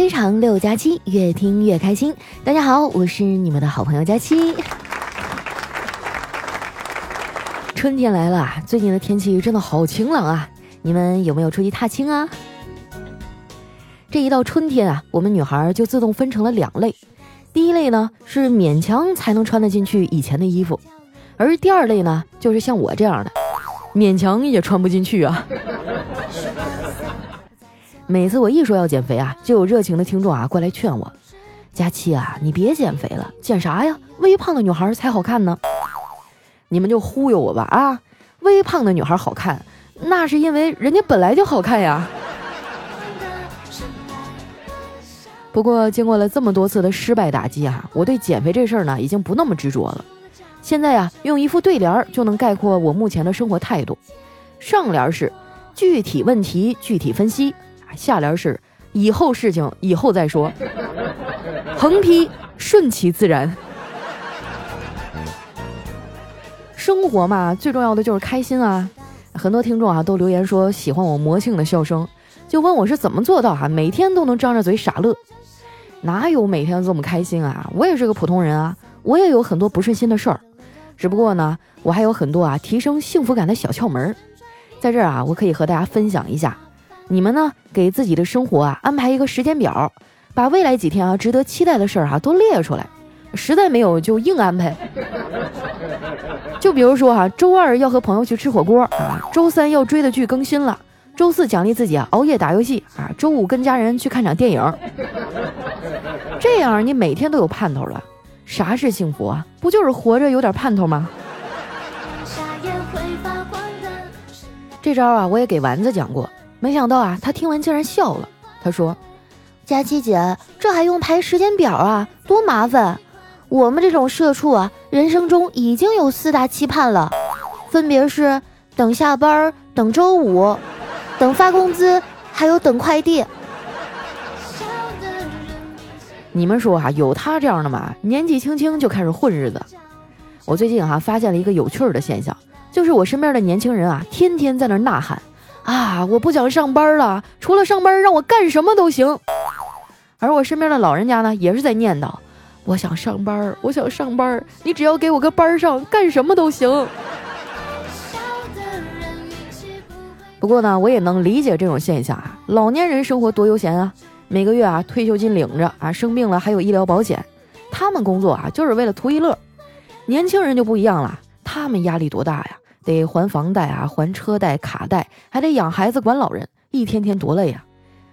非常六加七，越听越开心。大家好，我是你们的好朋友佳期。春天来了，最近的天气真的好晴朗啊！你们有没有出去踏青啊？这一到春天啊，我们女孩就自动分成了两类。第一类呢是勉强才能穿得进去以前的衣服，而第二类呢就是像我这样的，勉强也穿不进去啊。每次我一说要减肥啊，就有热情的听众啊过来劝我：“佳期啊，你别减肥了，减啥呀？微胖的女孩才好看呢。”你们就忽悠我吧啊！微胖的女孩好看，那是因为人家本来就好看呀。不过经过了这么多次的失败打击啊，我对减肥这事儿呢已经不那么执着了。现在呀，用一副对联就能概括我目前的生活态度。上联是具体问题具体分析。下联是以后事情以后再说，横批顺其自然。生活嘛，最重要的就是开心啊！很多听众啊都留言说喜欢我魔性的笑声，就问我是怎么做到哈每天都能张着嘴傻乐？哪有每天这么开心啊？我也是个普通人啊，我也有很多不顺心的事儿，只不过呢，我还有很多啊提升幸福感的小窍门，在这儿啊，我可以和大家分享一下。你们呢？给自己的生活啊安排一个时间表，把未来几天啊值得期待的事儿哈都列出来。实在没有就硬安排。就比如说哈，周二要和朋友去吃火锅啊，周三要追的剧更新了，周四奖励自己啊熬夜打游戏啊，周五跟家人去看场电影。这样你每天都有盼头了。啥是幸福啊？不就是活着有点盼头吗？这招啊，我也给丸子讲过。没想到啊，他听完竟然笑了。他说：“佳琪姐，这还用排时间表啊？多麻烦！我们这种社畜啊，人生中已经有四大期盼了，分别是等下班、等周五、等发工资，还有等快递。你们说哈，有他这样的吗？年纪轻轻就开始混日子。我最近哈发现了一个有趣儿的现象，就是我身边的年轻人啊，天天在那呐喊。”啊！我不想上班了，除了上班，让我干什么都行。而我身边的老人家呢，也是在念叨：我想上班，我想上班，你只要给我个班上，干什么都行。不过呢，我也能理解这种现象啊。老年人生活多悠闲啊，每个月啊退休金领着啊，生病了还有医疗保险，他们工作啊就是为了图一乐。年轻人就不一样了，他们压力多大呀？得还房贷啊，还车贷、卡贷，还得养孩子、管老人，一天天多累呀！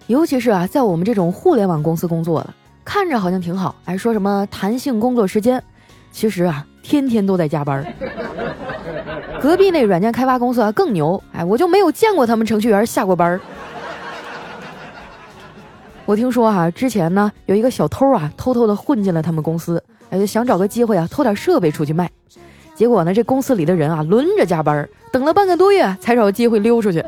尤其是啊，在我们这种互联网公司工作的，看着好像挺好，还说什么弹性工作时间，其实啊，天天都在加班。隔壁那软件开发公司啊更牛，哎，我就没有见过他们程序员下过班。我听说哈，之前呢有一个小偷啊，偷偷的混进了他们公司，哎，想找个机会啊偷点设备出去卖。结果呢，这公司里的人啊轮着加班，等了半个多月才找机会溜出去。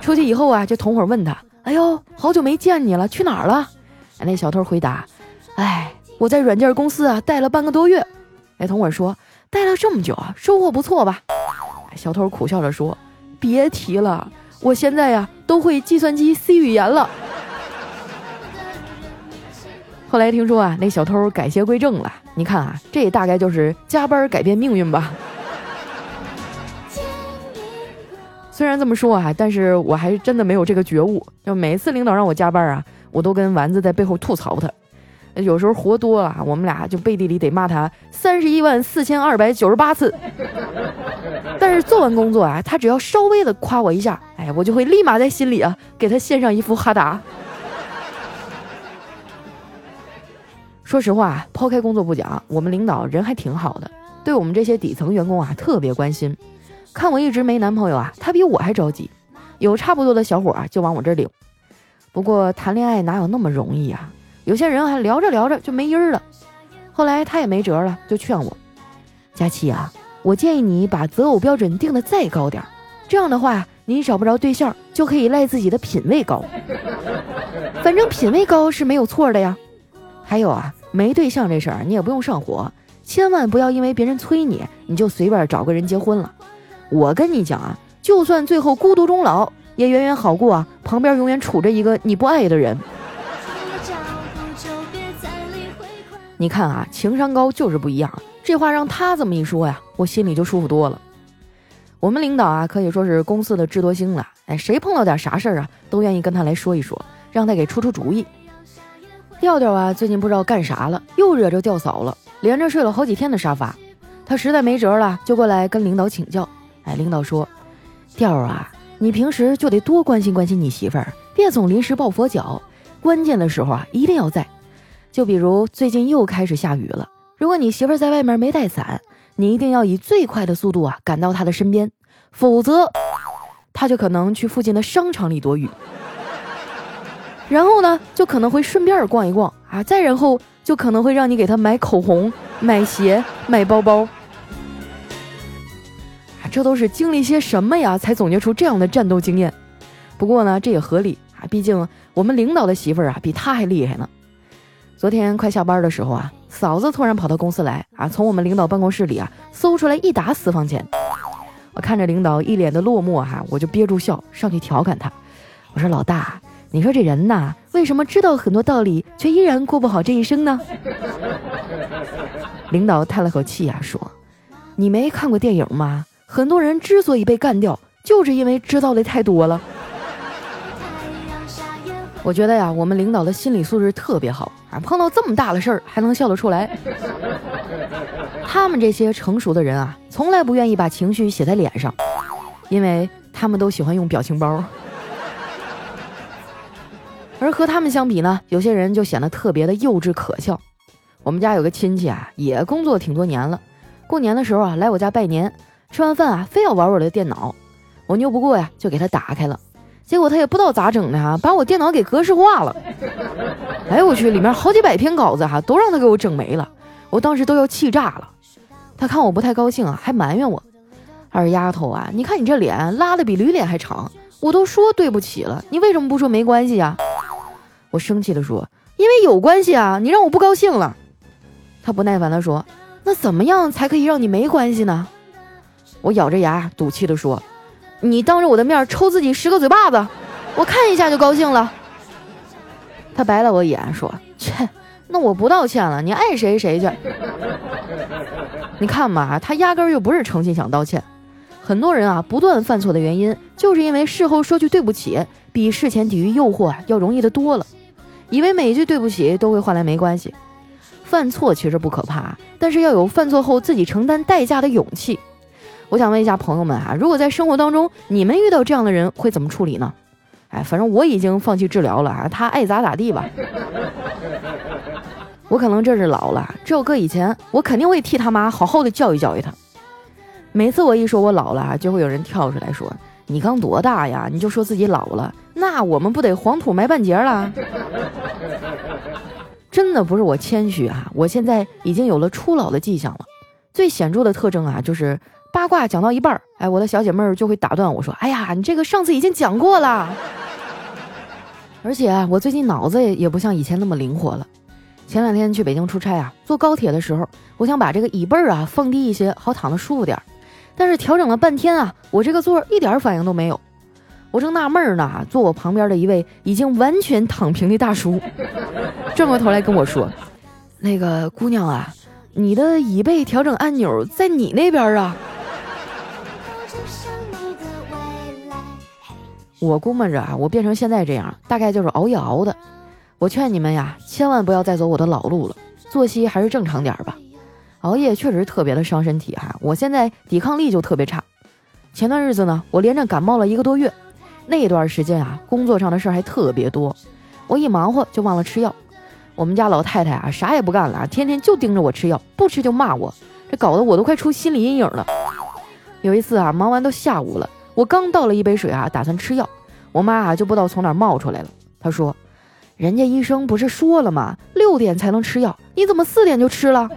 出去以后啊，这同伙问他：“哎呦，好久没见你了，去哪儿了？”，那小偷回答：“哎，我在软件公司啊待了半个多月。”哎，同伙说：“待了这么久啊，收获不错吧？”小偷苦笑着说：“别提了，我现在呀都会计算机 C 语言了。”后来听说啊，那小偷改邪归正了。你看啊，这大概就是加班改变命运吧。虽然这么说啊，但是我还真的没有这个觉悟。就每次领导让我加班啊，我都跟丸子在背后吐槽他。有时候活多了，我们俩就背地里得骂他三十一万四千二百九十八次。但是做完工作啊，他只要稍微的夸我一下，哎，我就会立马在心里啊给他献上一副哈达。说实话，抛开工作不讲，我们领导人还挺好的，对我们这些底层员工啊特别关心。看我一直没男朋友啊，他比我还着急，有差不多的小伙啊就往我这领。不过谈恋爱哪有那么容易啊？有些人还聊着聊着就没音儿了。后来他也没辙了，就劝我：“佳琪啊，我建议你把择偶标准定的再高点，这样的话你找不着对象就可以赖自己的品味高。反正品味高是没有错的呀。”还有啊，没对象这事儿你也不用上火，千万不要因为别人催你，你就随便找个人结婚了。我跟你讲啊，就算最后孤独终老，也远远好过啊，旁边永远杵着一个你不爱的人。你看啊，情商高就是不一样。这话让他这么一说呀，我心里就舒服多了。我们领导啊，可以说是公司的智多星了。哎，谁碰到点啥事儿啊，都愿意跟他来说一说，让他给出出主意。调调啊，最近不知道干啥了，又惹着调嫂了，连着睡了好几天的沙发。他实在没辙了，就过来跟领导请教。哎，领导说：“调啊，你平时就得多关心关心你媳妇儿，别总临时抱佛脚，关键的时候啊，一定要在。”就比如最近又开始下雨了，如果你媳妇儿在外面没带伞，你一定要以最快的速度啊赶到她的身边，否则她就可能去附近的商场里躲雨，然后呢就可能会顺便逛一逛啊，再然后就可能会让你给他买口红、买鞋、买包包，啊，这都是经历些什么呀才总结出这样的战斗经验？不过呢这也合理啊，毕竟我们领导的媳妇儿啊比他还厉害呢。昨天快下班的时候啊，嫂子突然跑到公司来啊，从我们领导办公室里啊搜出来一沓私房钱。我看着领导一脸的落寞哈，我就憋住笑上去调侃他，我说：“老大，你说这人呐，为什么知道很多道理，却依然过不好这一生呢？” 领导叹了口气啊，说：“你没看过电影吗？很多人之所以被干掉，就是因为知道的太多了。”我觉得呀，我们领导的心理素质特别好啊，碰到这么大的事儿还能笑得出来。他们这些成熟的人啊，从来不愿意把情绪写在脸上，因为他们都喜欢用表情包。而和他们相比呢，有些人就显得特别的幼稚可笑。我们家有个亲戚啊，也工作挺多年了，过年的时候啊来我家拜年，吃完饭啊非要玩我的电脑，我拗不过呀，就给他打开了。结果他也不知道咋整的哈，把我电脑给格式化了。哎呦我去，里面好几百篇稿子哈，都让他给我整没了。我当时都要气炸了。他看我不太高兴啊，还埋怨我：“二丫头啊，你看你这脸拉的比驴脸还长，我都说对不起了，你为什么不说没关系呀？”我生气的说：“因为有关系啊，你让我不高兴了。”他不耐烦的说：“那怎么样才可以让你没关系呢？”我咬着牙赌气的说。你当着我的面抽自己十个嘴巴子，我看一下就高兴了。他白了我一眼，说：“切，那我不道歉了，你爱谁谁去。”你看嘛，他压根儿就不是诚心想道歉。很多人啊，不断犯错的原因，就是因为事后说句对不起，比事前抵御诱惑要容易的多了。以为每一句对不起都会换来没关系。犯错其实不可怕，但是要有犯错后自己承担代价的勇气。我想问一下朋友们啊，如果在生活当中你们遇到这样的人会怎么处理呢？哎，反正我已经放弃治疗了啊，他爱咋咋地吧。我可能这是老了，这要搁以前，我肯定会替他妈好好的教育教育他。每次我一说我老了啊，就会有人跳出来说：“你刚多大呀？你就说自己老了，那我们不得黄土埋半截了？”真的不是我谦虚啊，我现在已经有了初老的迹象了。最显著的特征啊，就是。八卦讲到一半儿，哎，我的小姐妹儿就会打断我说：“哎呀，你这个上次已经讲过了。”而且啊我最近脑子也也不像以前那么灵活了。前两天去北京出差啊，坐高铁的时候，我想把这个椅背儿啊放低一些，好躺得舒服点儿。但是调整了半天啊，我这个座一点反应都没有。我正纳闷儿呢，坐我旁边的一位已经完全躺平的大叔，转过头来跟我说：“那个姑娘啊，你的椅背调整按钮在你那边啊。”我估摸着啊，我变成现在这样，大概就是熬夜熬的。我劝你们呀，千万不要再走我的老路了，作息还是正常点吧。熬夜确实特别的伤身体哈，我现在抵抗力就特别差。前段日子呢，我连着感冒了一个多月，那段时间啊，工作上的事儿还特别多，我一忙活就忘了吃药。我们家老太太啊，啥也不干了，天天就盯着我吃药，不吃就骂我，这搞得我都快出心理阴影了。有一次啊，忙完都下午了。我刚倒了一杯水啊，打算吃药，我妈啊就不知道从哪冒出来了。她说：“人家医生不是说了吗？六点才能吃药，你怎么四点就吃了？”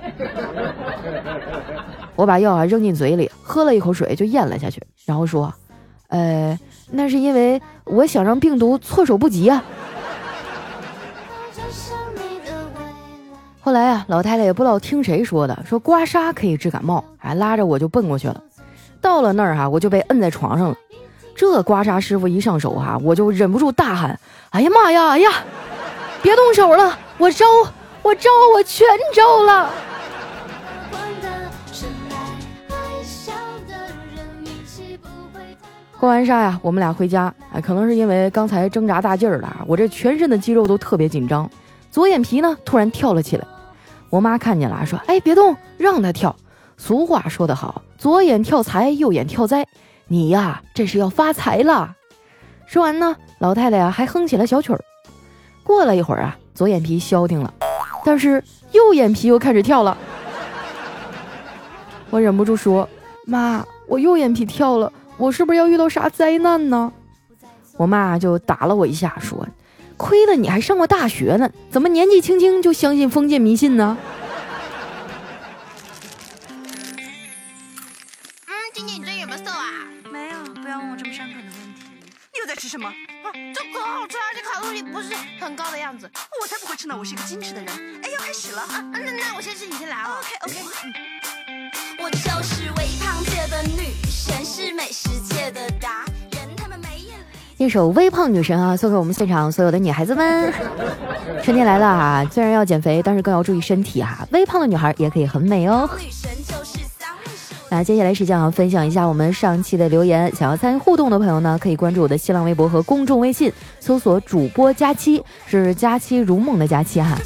我把药啊扔进嘴里，喝了一口水就咽了下去，然后说：“呃，那是因为我想让病毒措手不及啊。”后来啊，老太太也不知道听谁说的，说刮痧可以治感冒，还拉着我就奔过去了。到了那儿哈，我就被摁在床上了。这刮痧师傅一上手哈，我就忍不住大喊：“哎呀妈呀，哎呀，别动手了，我招，我招，我全招了。”刮完痧呀，我们俩回家。哎，可能是因为刚才挣扎大劲儿了，我这全身的肌肉都特别紧张，左眼皮呢突然跳了起来。我妈看见了，说：“哎，别动，让他跳。”俗话说得好，左眼跳财，右眼跳灾。你呀，这是要发财了。说完呢，老太太呀还哼起了小曲儿。过了一会儿啊，左眼皮消停了，但是右眼皮又开始跳了。我忍不住说：“妈，我右眼皮跳了。”我是不是要遇到啥灾难呢？我妈就打了我一下，说：“亏了你还上过大学呢，怎么年纪轻轻就相信封建迷信呢？”嗯，今天你最近有没有瘦啊？没有，不要问我这么伤感的问题。你又在吃什么？啊，这可好吃，而且卡路里不是很高的样子。我才不会吃呢，我是一个矜持的人。哎，要开始了啊！那那我先吃，你先来啊。OK OK。我就是微胖界的女神，是美食界的达人。他们没眼力。一首《微胖女神》啊，送给我们现场所有的女孩子们。春天来了啊，虽然要减肥，但是更要注意身体啊。微胖的女孩也可以很美哦。那接下来时间啊，分享一下我们上期的留言。想要参与互动的朋友呢，可以关注我的新浪微博和公众微信，搜索主播佳期，是佳期如梦的佳期哈。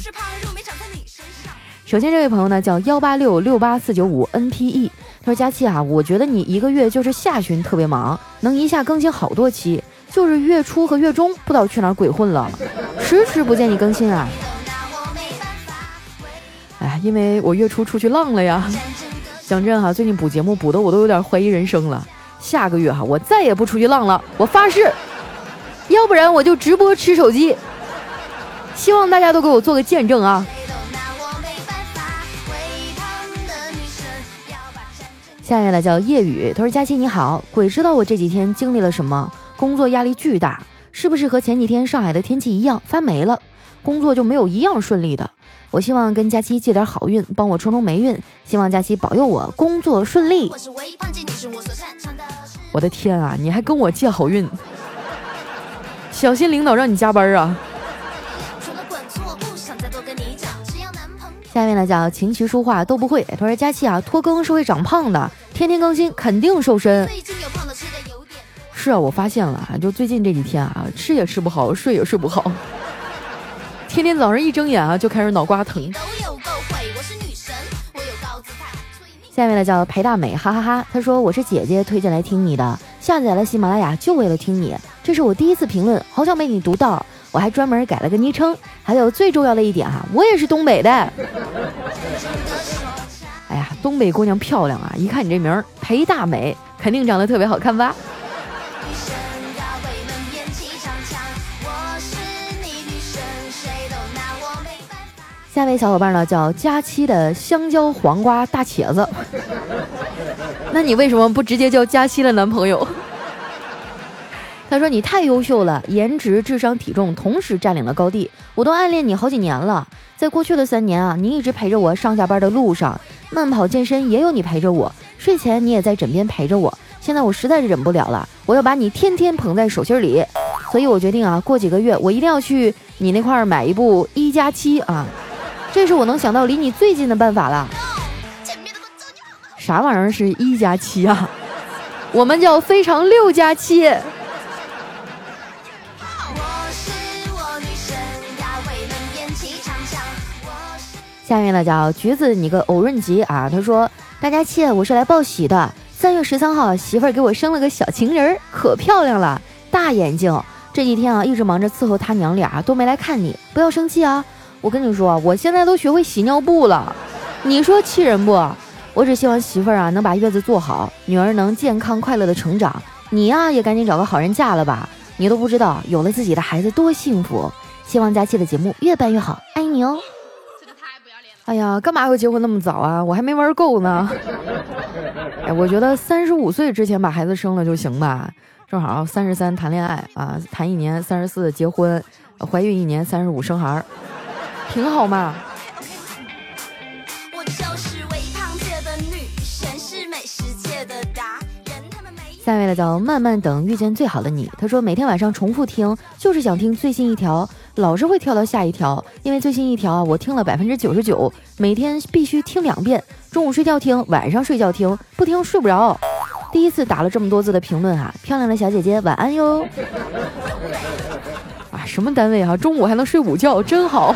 首先，这位朋友呢叫幺八六六八四九五 NPE，他说：“佳期啊，我觉得你一个月就是下旬特别忙，能一下更新好多期，就是月初和月中不知道去哪鬼混了，迟迟不见你更新啊。”哎，因为我月初出去浪了呀。讲真哈，最近补节目补的我都有点怀疑人生了。下个月哈，我再也不出去浪了，我发誓，要不然我就直播吃手机。希望大家都给我做个见证啊。下面呢叫夜雨，他说：“佳期你好，鬼知道我这几天经历了什么，工作压力巨大，是不是和前几天上海的天气一样发霉了？工作就没有一样顺利的。我希望跟佳期借点好运，帮我冲冲霉运，希望佳期保佑我工作顺利。”我的天啊，你还跟我借好运，小心领导让你加班啊！下面呢叫琴棋书画都不会，他说佳期啊，拖更是会长胖的。天天更新肯定瘦身。是啊，我发现了，就最近这几天啊，吃也吃不好，睡也睡不好，天天早上一睁眼啊就开始脑瓜疼。下面呢叫裴大美，哈哈哈。他说我是姐姐推荐来听你的，下载了喜马拉雅就为了听你。这是我第一次评论，好想被你读到，我还专门改了个昵称。还有最重要的一点啊，我也是东北的。东北姑娘漂亮啊！一看你这名儿裴大美，肯定长得特别好看吧？下位小伙伴呢叫佳期的香蕉黄瓜大茄子，那你为什么不直接叫佳期的男朋友？他说你太优秀了，颜值、智商、体重同时占领了高地，我都暗恋你好几年了。在过去的三年啊，你一直陪着我上下班的路上。慢跑健身也有你陪着我，睡前你也在枕边陪着我。现在我实在是忍不了了，我要把你天天捧在手心里。所以我决定啊，过几个月我一定要去你那块儿买一部一加七啊，这是我能想到离你最近的办法了。啥玩意儿是一加七啊？我们叫非常六加七。下面呢叫橘子，你个偶润吉啊！他说：“大家切，我是来报喜的。三月十三号，媳妇儿给我生了个小情人，可漂亮了，大眼睛。这几天啊，一直忙着伺候他娘俩，都没来看你。不要生气啊！我跟你说，我现在都学会洗尿布了。你说气人不？我只希望媳妇儿啊能把月子做好，女儿能健康快乐的成长。你呀，也赶紧找个好人嫁了吧！你都不知道，有了自己的孩子多幸福。希望佳期的节目越办越好，爱你哦。”哎呀，干嘛要结婚那么早啊？我还没玩够呢。哎，我觉得三十五岁之前把孩子生了就行吧，正好三十三谈恋爱啊，谈一年三十四结婚，怀孕一年三十五生孩儿，挺好嘛。下一位呢叫慢慢等遇见最好的你，他说每天晚上重复听，就是想听最新一条，老是会跳到下一条，因为最新一条啊我听了百分之九十九，每天必须听两遍，中午睡觉听，晚上睡觉听，不听睡不着。第一次打了这么多字的评论哈，漂亮的小姐姐晚安哟。啊，什么单位哈、中午还能睡午觉，真好。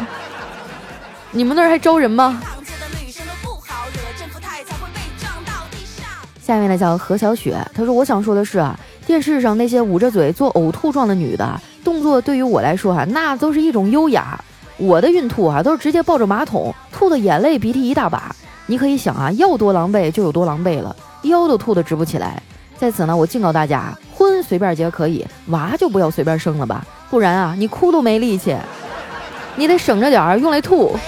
你们那儿还招人吗？下面呢叫何小雪，她说我想说的是啊，电视上那些捂着嘴做呕吐状的女的动作，对于我来说哈、那都是一种优雅。我的孕吐啊，都是直接抱着马桶吐的眼泪鼻涕一大把。你可以想啊，要多狼狈就有多狼狈了，腰都吐得直不起来。在此呢，我警告大家，婚随便结可以，娃就不要随便生了吧，不然啊，你哭都没力气，你得省着点儿用来吐。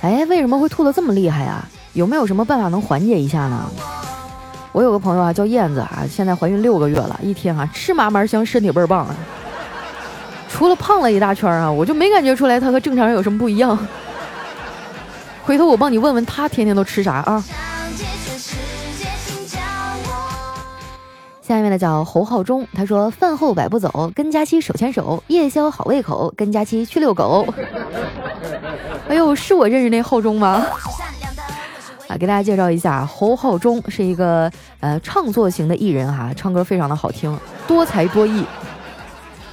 哎，为什么会吐得这么厉害啊？有没有什么办法能缓解一下呢？我有个朋友啊，叫燕子啊，现在怀孕六个月了，一天啊吃嘛嘛香，身体倍儿棒啊。除了胖了一大圈啊，我就没感觉出来她和正常人有什么不一样。回头我帮你问问她天天都吃啥啊？下面的叫侯浩中，他说饭后百步走，跟佳期手牵手，夜宵好胃口，跟佳期去遛狗。哎呦，是我认识那浩中吗？啊，给大家介绍一下，侯浩中是一个呃唱作型的艺人哈，唱歌非常的好听，多才多艺。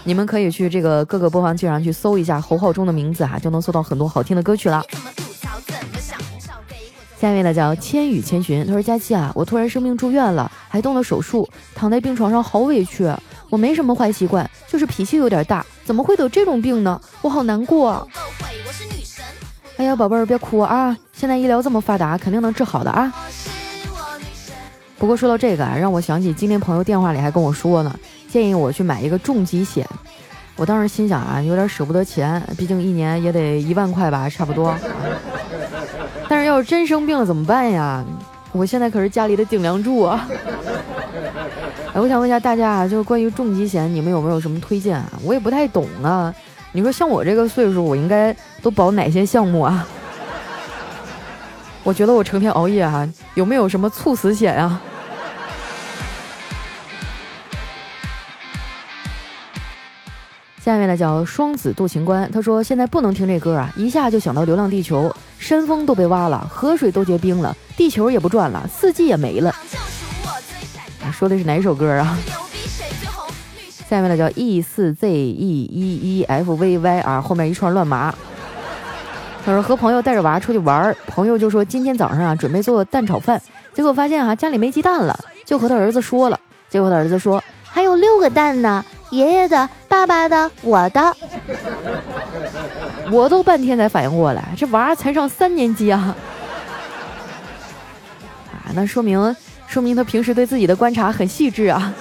你们可以去这个各个播放器上去搜一下侯浩中的名字哈，就能搜到很多好听的歌曲了。下一位呢叫千与千寻，他说佳期啊，我突然生病住院了，还动了手术，躺在病床上好委屈。我没什么坏习惯，就是脾气有点大，怎么会得这种病呢？我好难过啊！哎呀，宝贝儿别哭啊，现在医疗这么发达，肯定能治好的啊。不过说到这个啊，让我想起今天朋友电话里还跟我说呢，建议我去买一个重疾险。我当时心想啊，有点舍不得钱，毕竟一年也得一万块吧，差不多。但是要是真生病了怎么办呀？我现在可是家里的顶梁柱啊！哎，我想问一下大家啊，就是关于重疾险，你们有没有什么推荐啊？我也不太懂啊。你说像我这个岁数，我应该都保哪些项目啊？我觉得我成天熬夜啊，有没有什么猝死险啊？下面呢叫双子渡情关，他说现在不能听这歌啊，一下就想到《流浪地球》，山峰都被挖了，河水都结冰了，地球也不转了，四季也没了。就属我最闪啊说的是哪首歌啊？下面呢叫 E 四 Z E 一一 F V Y 啊，后面一串乱麻。他说和朋友带着娃出去玩，朋友就说今天早上啊准备做蛋炒饭，结果发现啊家里没鸡蛋了，就和他儿子说了，结果他儿子说还有六个蛋呢，爷爷的、爸爸的、我的。我都半天才反应过来，这娃才上三年级啊！啊，那说明说明他平时对自己的观察很细致啊。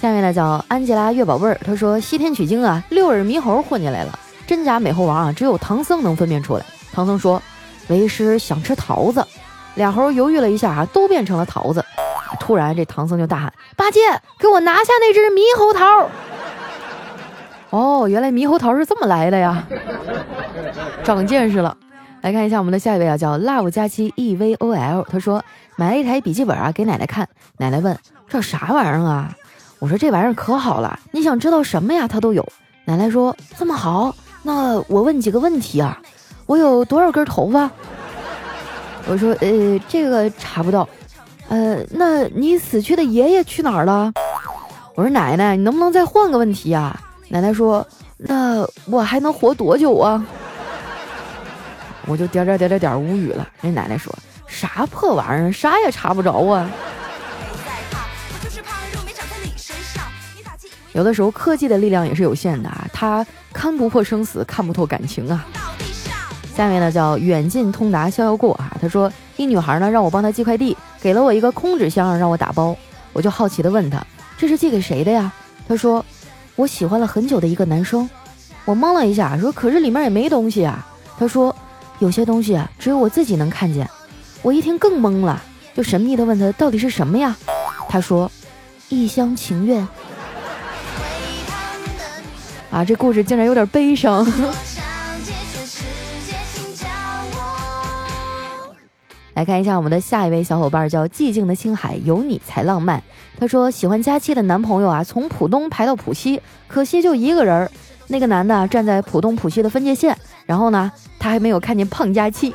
下面呢叫安吉拉月宝贝儿，她说西天取经啊，六耳猕猴混进来了，真假美猴王啊，只有唐僧能分辨出来。唐僧说：“为师想吃桃子。”俩猴犹豫了一下啊，都变成了桃子。突然，这唐僧就大喊：“八戒，给我拿下那只猕猴桃！”哦，原来猕猴桃是这么来的呀，长见识了。来看一下我们的下一位啊，叫 love 佳期 e v o l，他说买了一台笔记本啊，给奶奶看。奶奶问：“这啥玩意儿啊？”我说：“这玩意儿可好了，你想知道什么呀，它都有。”奶奶说：“这么好，那我问几个问题啊。我有多少根头发？”我说：“呃，这个查不到。呃，那你死去的爷爷去哪儿了？”我说：“奶奶，你能不能再换个问题啊？”奶奶说：“那我还能活多久啊？”我就点点点点点无语了。那奶奶说：“啥破玩意儿，啥也查不着啊。”有的时候科技的力量也是有限的啊，它看不破生死，看不透感情啊。下面呢叫远近通达逍遥过啊，他说一女孩呢让我帮她寄快递，给了我一个空纸箱让我打包，我就好奇的问他这是寄给谁的呀？他说我喜欢了很久的一个男生。我懵了一下，说可是里面也没东西啊。他说有些东西啊只有我自己能看见。我一听更懵了，就神秘的问他到底是什么呀？他说一厢情愿。啊，这故事竟然有点悲伤。来看一下我们的下一位小伙伴，叫寂静的青海，有你才浪漫。他说喜欢佳期的男朋友啊，从浦东排到浦西，可惜就一个人。那个男的站在浦东浦西的分界线，然后呢，他还没有看见胖佳期。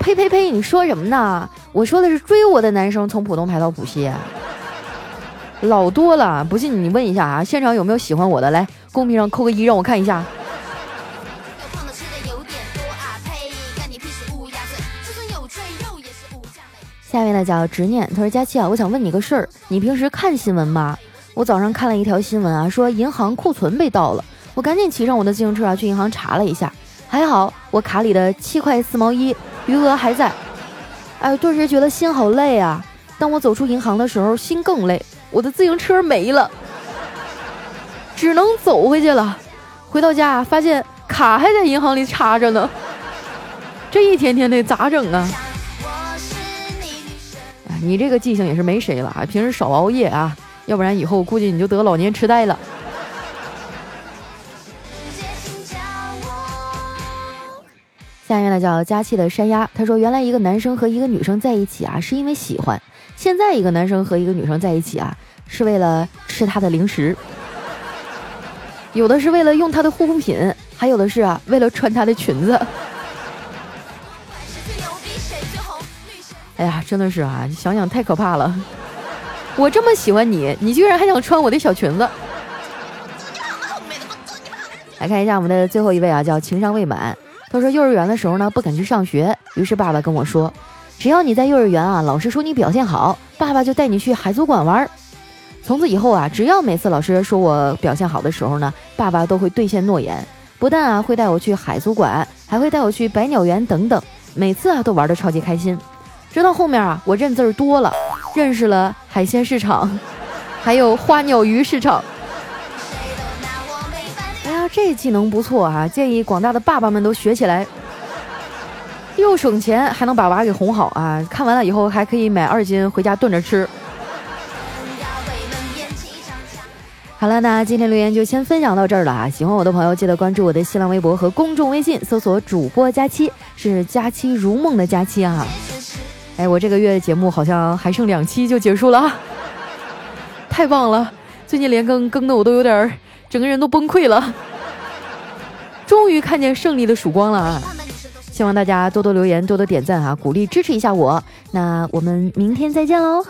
呸呸呸！你说什么呢？我说的是追我的男生从浦东排到浦西。老多了。不信你问一下啊，现场有没有喜欢我的？来，公屏上扣个一，让我看一下。下面呢叫执念，他说佳期啊，我想问你个事儿，你平时看新闻吗？我早上看了一条新闻啊，说银行库存被盗了，我赶紧骑上我的自行车啊去银行查了一下，还好我卡里的七块四毛一余额还在。哎，顿时觉得心好累啊！当我走出银行的时候，心更累，我的自行车没了，只能走回去了。回到家发现卡还在银行里插着呢，这一天天的咋整啊？你，这个记性也是没谁了啊！平时少熬夜啊，要不然以后估计你就得老年痴呆了。下面呢叫佳期的山鸭，他说原来一个男生和一个女生在一起啊，是因为喜欢；现在一个男生和一个女生在一起啊，是为了吃她的零食，有的是为了用她的护肤品，还有的是啊为了穿她的裙子。哎呀，真的是啊，想想太可怕了。我这么喜欢你，你居然还想穿我的小裙子。来看一下我们的最后一位啊，叫情商未满。他说幼儿园的时候呢，不肯去上学，于是爸爸跟我说，只要你在幼儿园啊，老师说你表现好，爸爸就带你去海族馆玩。从此以后啊，只要每次老师说我表现好的时候呢，爸爸都会兑现诺言，不但啊会带我去海族馆，还会带我去百鸟园等等，每次啊都玩的超级开心。直到后面啊，我认字儿多了，认识了海鲜市场，还有花鸟鱼市场。哎呀，这技能不错啊，建议广大的爸爸们都学起来，又省钱，还能把娃给哄好啊！看完了以后还可以买二斤回家炖着吃。好了，那今天留言就先分享到这儿了啊！喜欢我的朋友记得关注我的新浪微博和公众微信，搜索主播佳期，是佳期如梦的佳期啊！哎，我这个月的节目好像还剩两期就结束了，太棒了！最近连更更的我都有点儿，整个人都崩溃了。终于看见胜利的曙光了啊！希望大家多多留言，多多点赞啊，鼓励支持一下我。那我们明天再见喽！